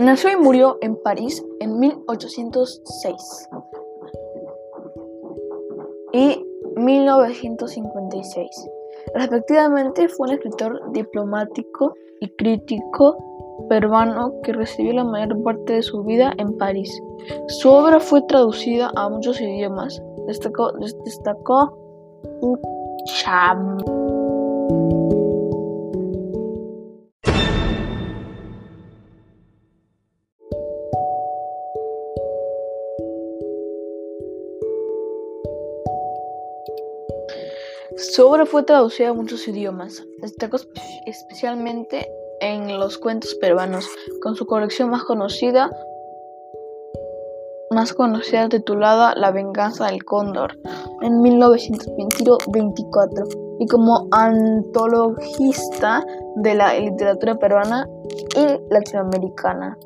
Nació y murió en París en 1806 y 1956. Respectivamente, fue un escritor diplomático y crítico peruano que recibió la mayor parte de su vida en París. Su obra fue traducida a muchos idiomas. Destacó, destacó Ucham. Su obra fue traducida a muchos idiomas, destacó especialmente en los cuentos peruanos, con su colección más conocida, más conocida titulada La venganza del cóndor en 1924 y como antologista de la literatura peruana y latinoamericana.